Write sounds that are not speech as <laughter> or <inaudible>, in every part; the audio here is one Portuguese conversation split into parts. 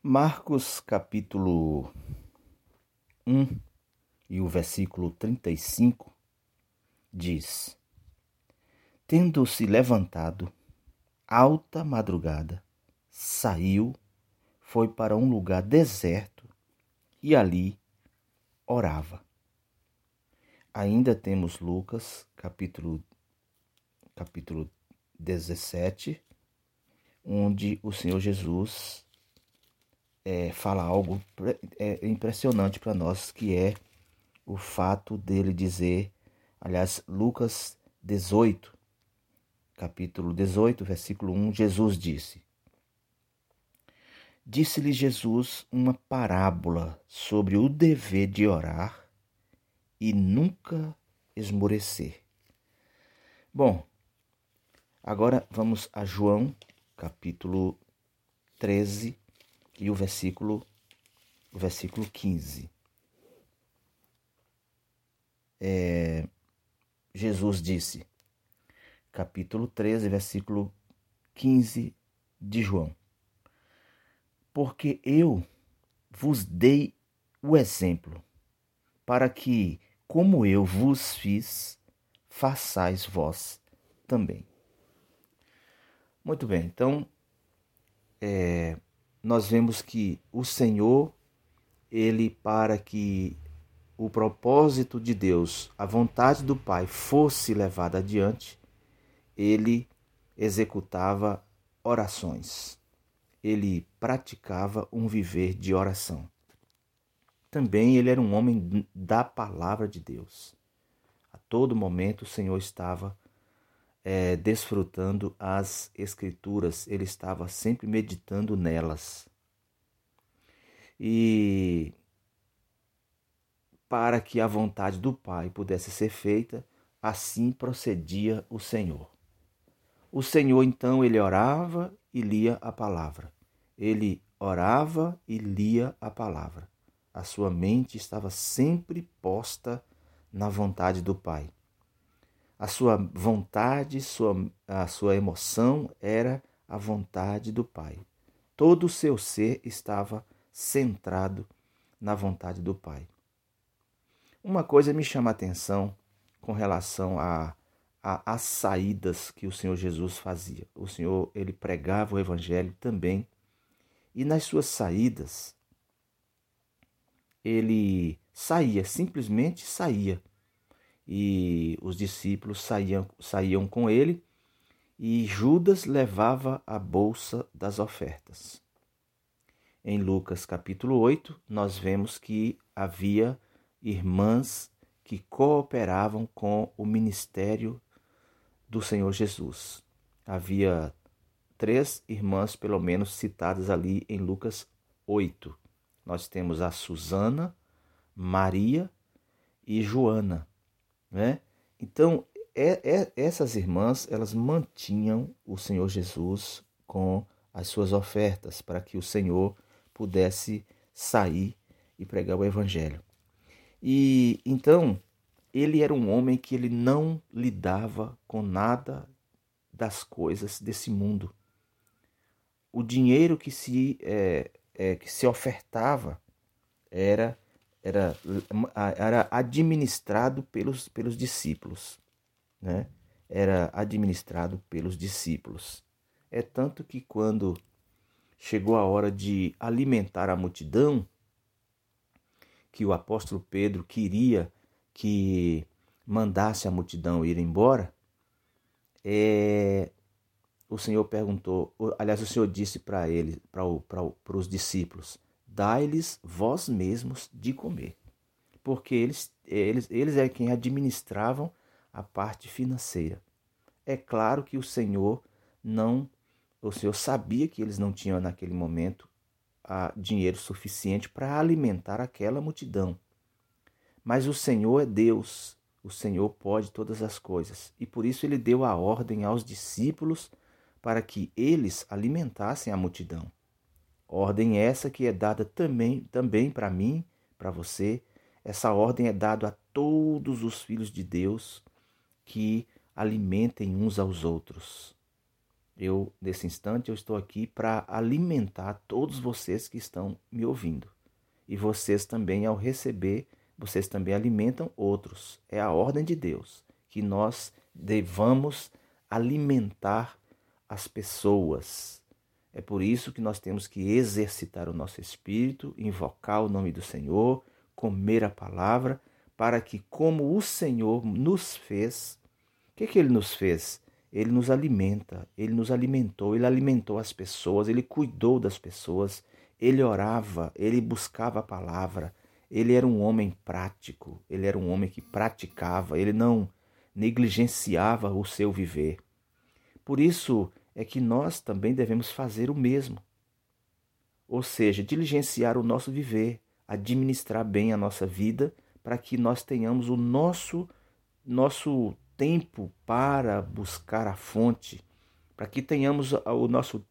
Marcos capítulo 1 e o versículo 35 diz: Tendo-se levantado, alta madrugada, saiu, foi para um lugar deserto e ali orava. Ainda temos Lucas capítulo capítulo 17, onde o Senhor Jesus é, fala algo é, impressionante para nós, que é o fato dele dizer, aliás, Lucas 18, capítulo 18, versículo 1, Jesus disse: Disse-lhe Jesus uma parábola sobre o dever de orar e nunca esmorecer. Bom, agora vamos a João, capítulo 13, e o versículo, o versículo 15. É, Jesus disse, capítulo 13, versículo 15 de João: Porque eu vos dei o exemplo, para que, como eu vos fiz, façais vós também. Muito bem, então, é, nós vemos que o Senhor, ele para que o propósito de Deus, a vontade do Pai fosse levada adiante, ele executava orações. Ele praticava um viver de oração. Também ele era um homem da palavra de Deus. A todo momento o Senhor estava é, desfrutando as Escrituras, ele estava sempre meditando nelas. E para que a vontade do Pai pudesse ser feita, assim procedia o Senhor. O Senhor então ele orava e lia a palavra. Ele orava e lia a palavra. A sua mente estava sempre posta na vontade do Pai a sua vontade, sua, a sua emoção era a vontade do Pai. Todo o seu ser estava centrado na vontade do Pai. Uma coisa me chama a atenção com relação a, a, as saídas que o Senhor Jesus fazia. O Senhor ele pregava o Evangelho também e nas suas saídas ele saía, simplesmente saía e os discípulos saíam, saíam com ele e Judas levava a bolsa das ofertas. Em Lucas capítulo 8, nós vemos que havia irmãs que cooperavam com o ministério do Senhor Jesus. Havia três irmãs, pelo menos, citadas ali em Lucas 8. Nós temos a Susana, Maria e Joana. Né? Então, é, é, essas irmãs, elas mantinham o Senhor Jesus com as suas ofertas para que o Senhor pudesse sair e pregar o evangelho. E então, ele era um homem que ele não lidava com nada das coisas desse mundo. O dinheiro que se, é, é, que se ofertava era era, era administrado pelos, pelos discípulos, né? Era administrado pelos discípulos. É tanto que quando chegou a hora de alimentar a multidão, que o apóstolo Pedro queria que mandasse a multidão ir embora, é, o Senhor perguntou, aliás, o Senhor disse para ele, para os discípulos: dai-lhes vós mesmos de comer. Porque eles, eles, eles é quem administravam a parte financeira. É claro que o Senhor não, o Senhor sabia que eles não tinham naquele momento a, dinheiro suficiente para alimentar aquela multidão. Mas o Senhor é Deus, o Senhor pode todas as coisas. E por isso ele deu a ordem aos discípulos para que eles alimentassem a multidão. Ordem essa que é dada também, também para mim, para você. Essa ordem é dada a todos os filhos de Deus que alimentem uns aos outros. Eu, nesse instante, eu estou aqui para alimentar todos vocês que estão me ouvindo. E vocês também, ao receber, vocês também alimentam outros. É a ordem de Deus que nós devamos alimentar as pessoas. É por isso que nós temos que exercitar o nosso espírito, invocar o nome do Senhor, comer a palavra, para que, como o Senhor nos fez, o que, que ele nos fez? Ele nos alimenta, ele nos alimentou, ele alimentou as pessoas, ele cuidou das pessoas, ele orava, ele buscava a palavra, ele era um homem prático, ele era um homem que praticava, ele não negligenciava o seu viver. Por isso é que nós também devemos fazer o mesmo. Ou seja, diligenciar o nosso viver, administrar bem a nossa vida, para que nós tenhamos o nosso nosso tempo para buscar a fonte, para que tenhamos o nosso,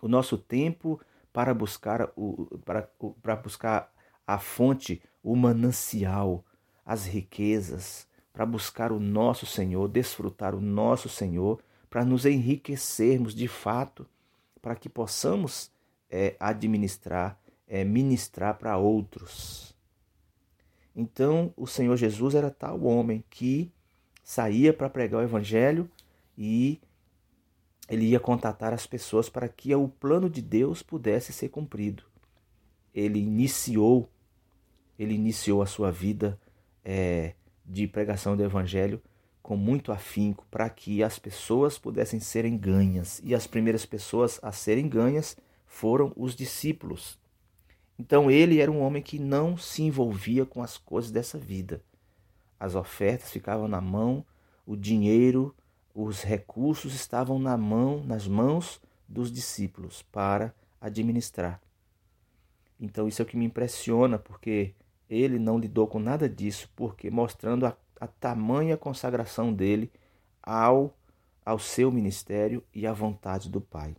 o nosso tempo para buscar, o, para, para buscar a fonte, o manancial, as riquezas, para buscar o nosso Senhor, desfrutar o nosso Senhor, para nos enriquecermos de fato, para que possamos é, administrar, é, ministrar para outros. Então, o Senhor Jesus era tal homem que saía para pregar o evangelho e ele ia contatar as pessoas para que o plano de Deus pudesse ser cumprido. Ele iniciou, ele iniciou a sua vida é, de pregação do evangelho com muito afinco para que as pessoas pudessem serem ganhas. E as primeiras pessoas a serem ganhas foram os discípulos. Então ele era um homem que não se envolvia com as coisas dessa vida. As ofertas ficavam na mão, o dinheiro, os recursos estavam na mão, nas mãos dos discípulos para administrar. Então isso é o que me impressiona, porque ele não lidou com nada disso, porque mostrando a, a tamanha consagração dele ao ao seu ministério e à vontade do Pai.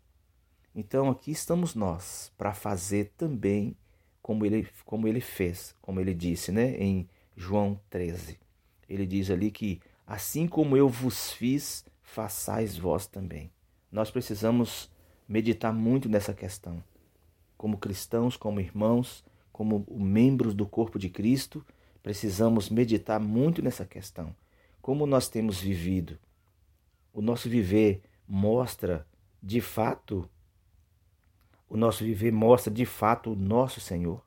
Então aqui estamos nós para fazer também como ele, como ele fez, como ele disse né, em João 13. Ele diz ali que assim como eu vos fiz, façais vós também. Nós precisamos meditar muito nessa questão. Como cristãos, como irmãos, como membros do corpo de Cristo, precisamos meditar muito nessa questão. Como nós temos vivido? O nosso viver mostra de fato o nosso viver mostra de fato o nosso Senhor,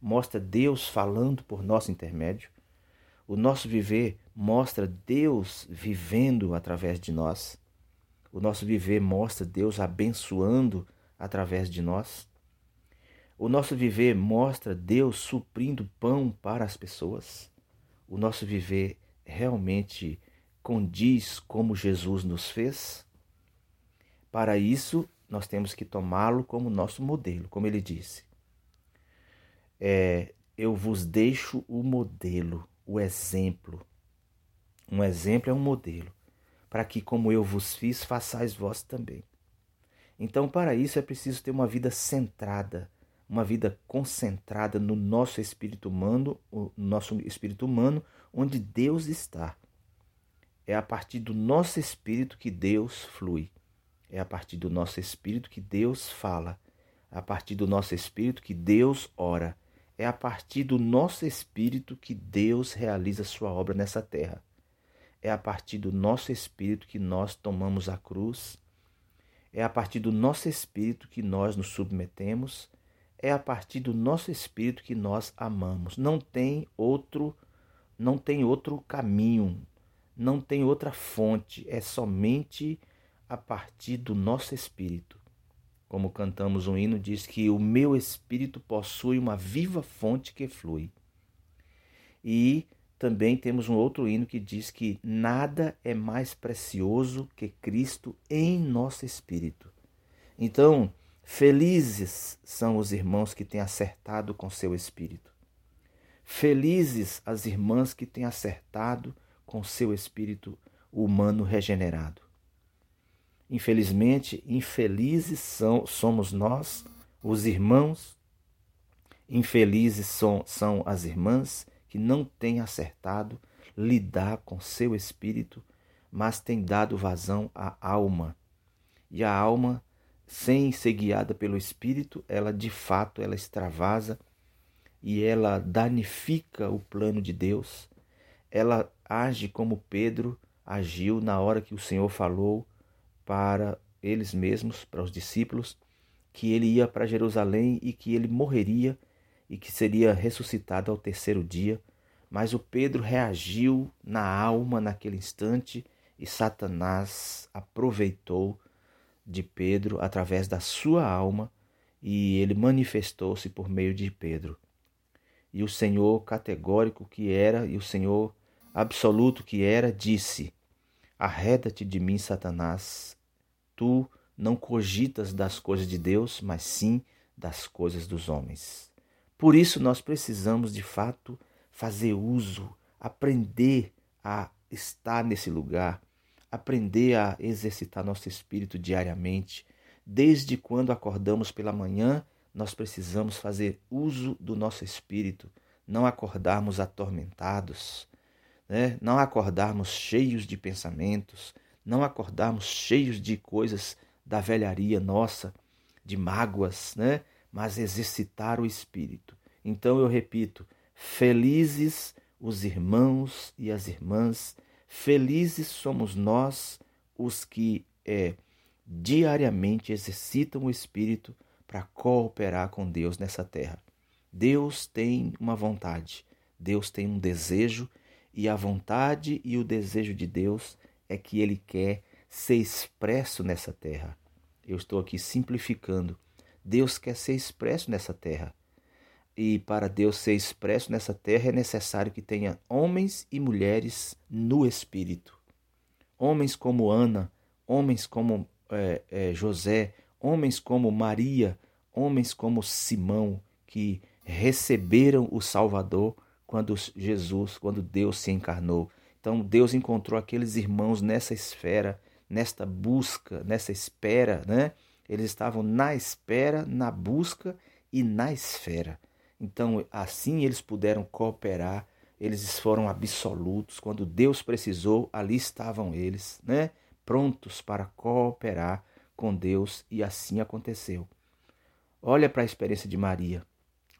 mostra Deus falando por nosso intermédio. O nosso viver mostra Deus vivendo através de nós. O nosso viver mostra Deus abençoando através de nós. O nosso viver mostra Deus suprindo pão para as pessoas. O nosso viver realmente condiz como Jesus nos fez. Para isso, nós temos que tomá-lo como nosso modelo, como ele disse. É, eu vos deixo o modelo o exemplo. Um exemplo é um modelo, para que, como eu vos fiz, façais vós também. Então, para isso é preciso ter uma vida centrada, uma vida concentrada no nosso espírito humano, o nosso espírito humano, onde Deus está. É a partir do nosso espírito que Deus flui. É a partir do nosso espírito que Deus fala. É a partir do nosso espírito que Deus ora. É a partir do nosso espírito que Deus realiza sua obra nessa terra. É a partir do nosso espírito que nós tomamos a cruz. É a partir do nosso espírito que nós nos submetemos. É a partir do nosso espírito que nós amamos. Não tem outro, não tem outro caminho, não tem outra fonte, é somente a partir do nosso espírito como cantamos um hino, diz que o meu espírito possui uma viva fonte que flui. E também temos um outro hino que diz que nada é mais precioso que Cristo em nosso espírito. Então, felizes são os irmãos que têm acertado com seu espírito. Felizes as irmãs que têm acertado com seu espírito humano regenerado. Infelizmente, infelizes são, somos nós, os irmãos, infelizes são, são as irmãs que não têm acertado lidar com seu espírito, mas têm dado vazão à alma. E a alma, sem ser guiada pelo espírito, ela de fato ela extravasa e ela danifica o plano de Deus. Ela age como Pedro agiu na hora que o Senhor falou para eles mesmos, para os discípulos, que ele ia para Jerusalém e que ele morreria e que seria ressuscitado ao terceiro dia. Mas o Pedro reagiu na alma naquele instante e Satanás aproveitou de Pedro através da sua alma e ele manifestou-se por meio de Pedro. E o Senhor categórico que era e o Senhor absoluto que era disse: Arreda-te de mim, Satanás. Tu não cogitas das coisas de Deus, mas sim das coisas dos homens. Por isso nós precisamos de fato fazer uso, aprender a estar nesse lugar, aprender a exercitar nosso espírito diariamente. Desde quando acordamos pela manhã, nós precisamos fazer uso do nosso espírito, não acordarmos atormentados, né? não acordarmos cheios de pensamentos, não acordarmos cheios de coisas da velharia nossa, de mágoas, né? mas exercitar o espírito. Então eu repito: felizes os irmãos e as irmãs, felizes somos nós os que é, diariamente exercitam o espírito para cooperar com Deus nessa terra. Deus tem uma vontade, Deus tem um desejo e a vontade e o desejo de Deus é que ele quer ser expresso nessa terra. Eu estou aqui simplificando. Deus quer ser expresso nessa terra. E para Deus ser expresso nessa terra é necessário que tenha homens e mulheres no Espírito. Homens como Ana, homens como é, é, José, homens como Maria, homens como Simão, que receberam o Salvador quando Jesus, quando Deus se encarnou. Então Deus encontrou aqueles irmãos nessa esfera, nesta busca, nessa espera, né? Eles estavam na espera, na busca e na esfera. Então, assim eles puderam cooperar, eles foram absolutos. Quando Deus precisou, ali estavam eles, né? Prontos para cooperar com Deus, e assim aconteceu. Olha para a experiência de Maria.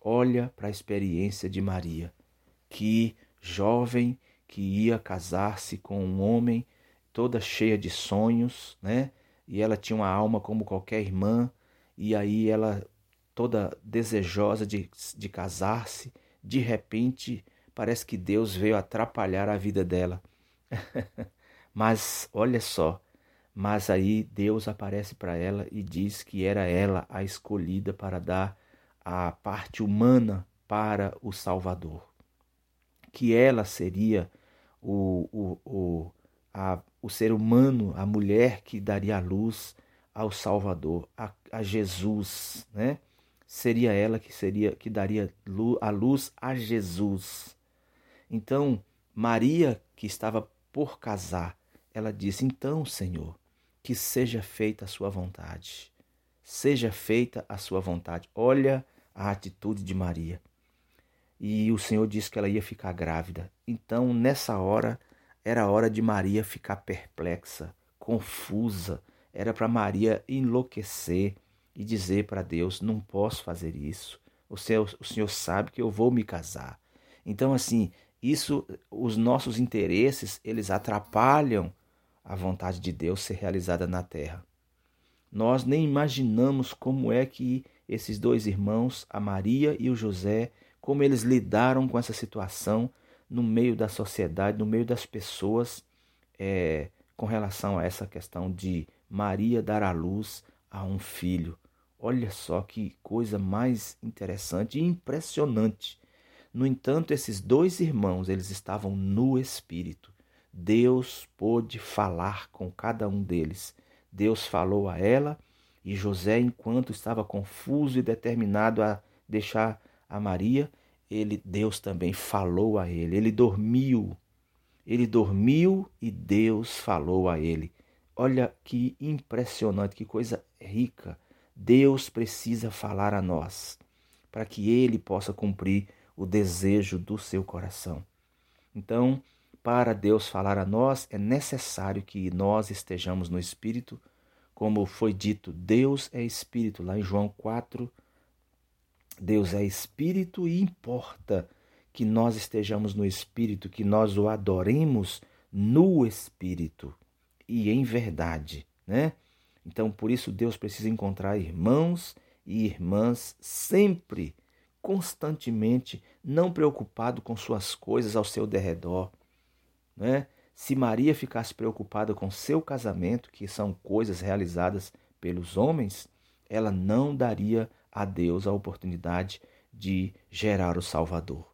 Olha para a experiência de Maria que jovem que ia casar-se com um homem toda cheia de sonhos, né? E ela tinha uma alma como qualquer irmã, e aí ela toda desejosa de, de casar-se, de repente parece que Deus veio atrapalhar a vida dela. <laughs> mas olha só, mas aí Deus aparece para ela e diz que era ela a escolhida para dar a parte humana para o Salvador que ela seria o, o, o, a, o ser humano, a mulher que daria luz ao Salvador, a, a Jesus, né? Seria ela que seria que daria a luz a Jesus. Então, Maria, que estava por casar, ela disse: Então, Senhor, que seja feita a sua vontade. Seja feita a sua vontade. Olha a atitude de Maria e o Senhor disse que ela ia ficar grávida. Então, nessa hora, era hora de Maria ficar perplexa, confusa. Era para Maria enlouquecer e dizer para Deus: Não posso fazer isso. O Senhor, o Senhor sabe que eu vou me casar. Então, assim, isso, os nossos interesses, eles atrapalham a vontade de Deus ser realizada na terra. Nós nem imaginamos como é que esses dois irmãos, a Maria e o José, como eles lidaram com essa situação no meio da sociedade, no meio das pessoas, é, com relação a essa questão de Maria dar à luz a um filho. Olha só que coisa mais interessante e impressionante. No entanto, esses dois irmãos, eles estavam no espírito. Deus pôde falar com cada um deles. Deus falou a ela e José, enquanto estava confuso e determinado a deixar a Maria, ele Deus também falou a ele. Ele dormiu. Ele dormiu e Deus falou a ele. Olha que impressionante, que coisa rica. Deus precisa falar a nós para que ele possa cumprir o desejo do seu coração. Então, para Deus falar a nós, é necessário que nós estejamos no espírito como foi dito, Deus é espírito, lá em João 4, Deus é espírito e importa que nós estejamos no espírito, que nós o adoremos no espírito e em verdade, né? Então, por isso Deus precisa encontrar irmãos e irmãs sempre, constantemente, não preocupado com suas coisas ao seu derredor, né? Se Maria ficasse preocupada com seu casamento, que são coisas realizadas pelos homens, ela não daria a Deus a oportunidade de gerar o Salvador.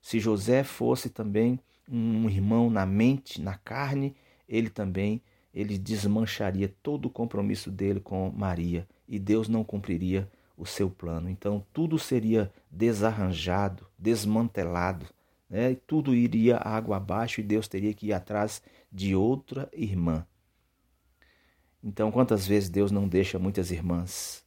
Se José fosse também um irmão na mente, na carne, ele também ele desmancharia todo o compromisso dele com Maria e Deus não cumpriria o seu plano. Então tudo seria desarranjado, desmantelado né? tudo iria água abaixo e Deus teria que ir atrás de outra irmã. Então, quantas vezes Deus não deixa muitas irmãs?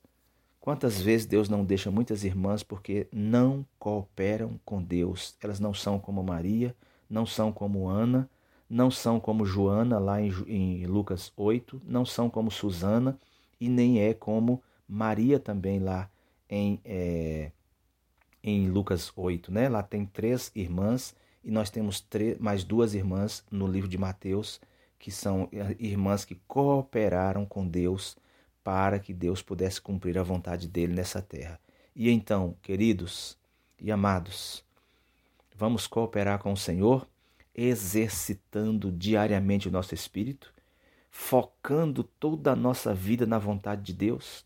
Quantas vezes Deus não deixa muitas irmãs porque não cooperam com Deus? Elas não são como Maria, não são como Ana, não são como Joana, lá em, em Lucas 8, não são como Susana e nem é como Maria também lá em. É, em Lucas 8, né? Lá tem três irmãs e nós temos mais duas irmãs no livro de Mateus, que são irmãs que cooperaram com Deus para que Deus pudesse cumprir a vontade dele nessa terra. E então, queridos e amados, vamos cooperar com o Senhor, exercitando diariamente o nosso espírito, focando toda a nossa vida na vontade de Deus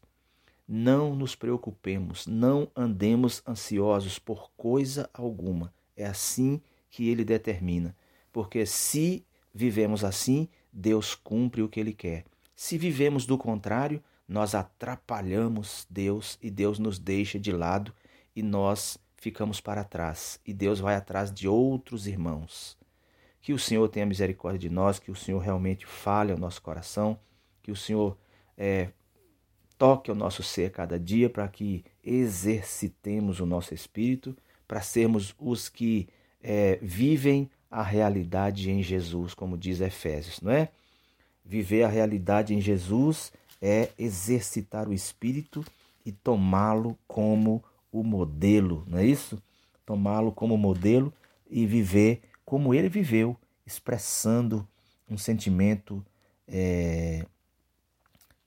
não nos preocupemos, não andemos ansiosos por coisa alguma. É assim que ele determina. Porque se vivemos assim, Deus cumpre o que ele quer. Se vivemos do contrário, nós atrapalhamos Deus e Deus nos deixa de lado e nós ficamos para trás. E Deus vai atrás de outros irmãos. Que o Senhor tenha misericórdia de nós, que o Senhor realmente fale ao nosso coração, que o Senhor é, toque o nosso ser cada dia para que exercitemos o nosso espírito, para sermos os que é, vivem a realidade em Jesus, como diz Efésios, não é? Viver a realidade em Jesus é exercitar o espírito e tomá-lo como o modelo, não é isso? Tomá-lo como modelo e viver como ele viveu, expressando um sentimento é,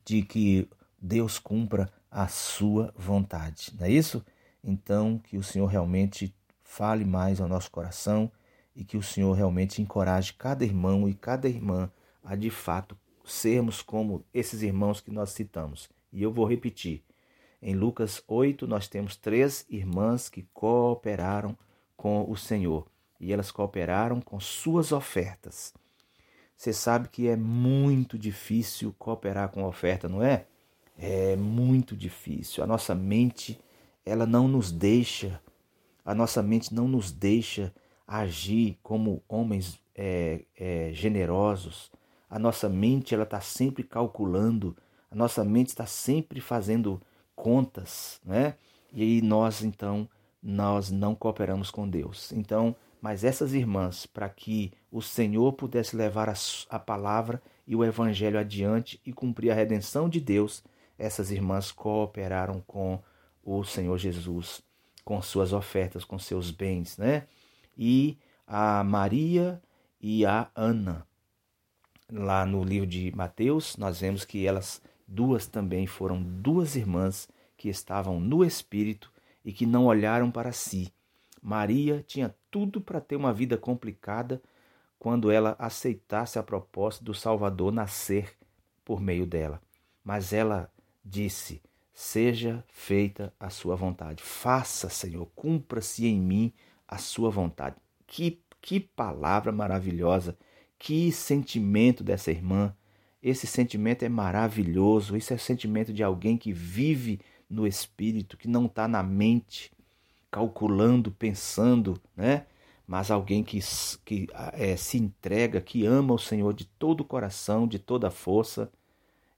de que Deus cumpra a sua vontade. Não é isso? Então, que o Senhor realmente fale mais ao nosso coração e que o Senhor realmente encoraje cada irmão e cada irmã a de fato sermos como esses irmãos que nós citamos. E eu vou repetir. Em Lucas 8, nós temos três irmãs que cooperaram com o Senhor e elas cooperaram com suas ofertas. Você sabe que é muito difícil cooperar com oferta, não é? é muito difícil. A nossa mente, ela não nos deixa, a nossa mente não nos deixa agir como homens é, é, generosos. A nossa mente, ela está sempre calculando, a nossa mente está sempre fazendo contas, né? E aí nós, então, nós não cooperamos com Deus. Então, mas essas irmãs, para que o Senhor pudesse levar a, a palavra e o evangelho adiante e cumprir a redenção de Deus, essas irmãs cooperaram com o Senhor Jesus, com suas ofertas, com seus bens, né? E a Maria e a Ana. Lá no livro de Mateus, nós vemos que elas duas também foram duas irmãs que estavam no espírito e que não olharam para si. Maria tinha tudo para ter uma vida complicada quando ela aceitasse a proposta do Salvador nascer por meio dela. Mas ela disse: Seja feita a sua vontade. Faça, Senhor, cumpra-se em mim a sua vontade. Que, que palavra maravilhosa, que sentimento dessa irmã. Esse sentimento é maravilhoso. Isso é o sentimento de alguém que vive no espírito, que não está na mente, calculando, pensando, né? Mas alguém que, que é, se entrega, que ama o Senhor de todo o coração, de toda a força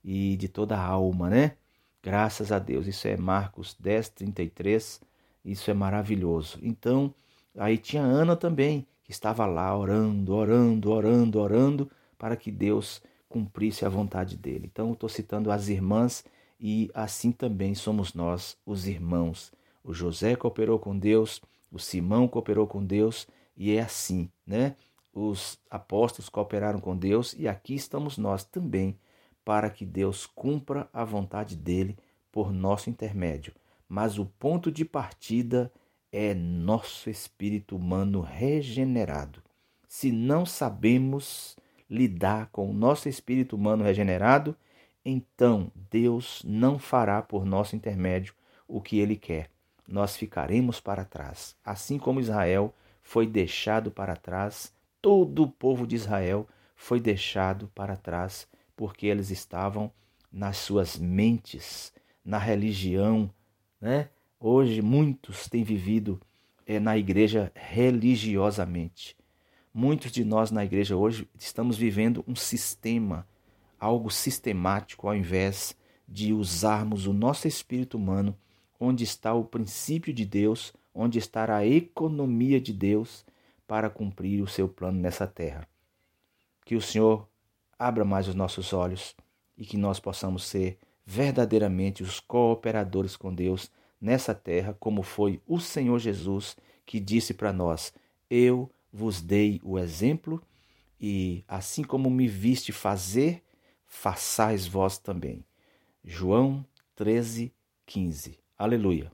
e de toda a alma, né? Graças a Deus. Isso é Marcos 10, 33. Isso é maravilhoso. Então, aí tinha Ana também, que estava lá orando, orando, orando, orando, para que Deus cumprisse a vontade dele. Então, estou citando as irmãs e assim também somos nós, os irmãos. O José cooperou com Deus, o Simão cooperou com Deus e é assim, né? Os apóstolos cooperaram com Deus e aqui estamos nós também para que Deus cumpra a vontade dele por nosso intermédio. Mas o ponto de partida é nosso espírito humano regenerado. Se não sabemos lidar com o nosso espírito humano regenerado, então Deus não fará por nosso intermédio o que ele quer. Nós ficaremos para trás. Assim como Israel foi deixado para trás, todo o povo de Israel foi deixado para trás porque eles estavam nas suas mentes, na religião, né? Hoje muitos têm vivido é, na igreja religiosamente. Muitos de nós na igreja hoje estamos vivendo um sistema, algo sistemático, ao invés de usarmos o nosso espírito humano, onde está o princípio de Deus, onde está a economia de Deus para cumprir o seu plano nessa terra. Que o Senhor abra mais os nossos olhos e que nós possamos ser verdadeiramente os cooperadores com Deus nessa terra, como foi o Senhor Jesus que disse para nós: Eu vos dei o exemplo, e assim como me viste fazer, façais vós também. João 13, 15. Aleluia.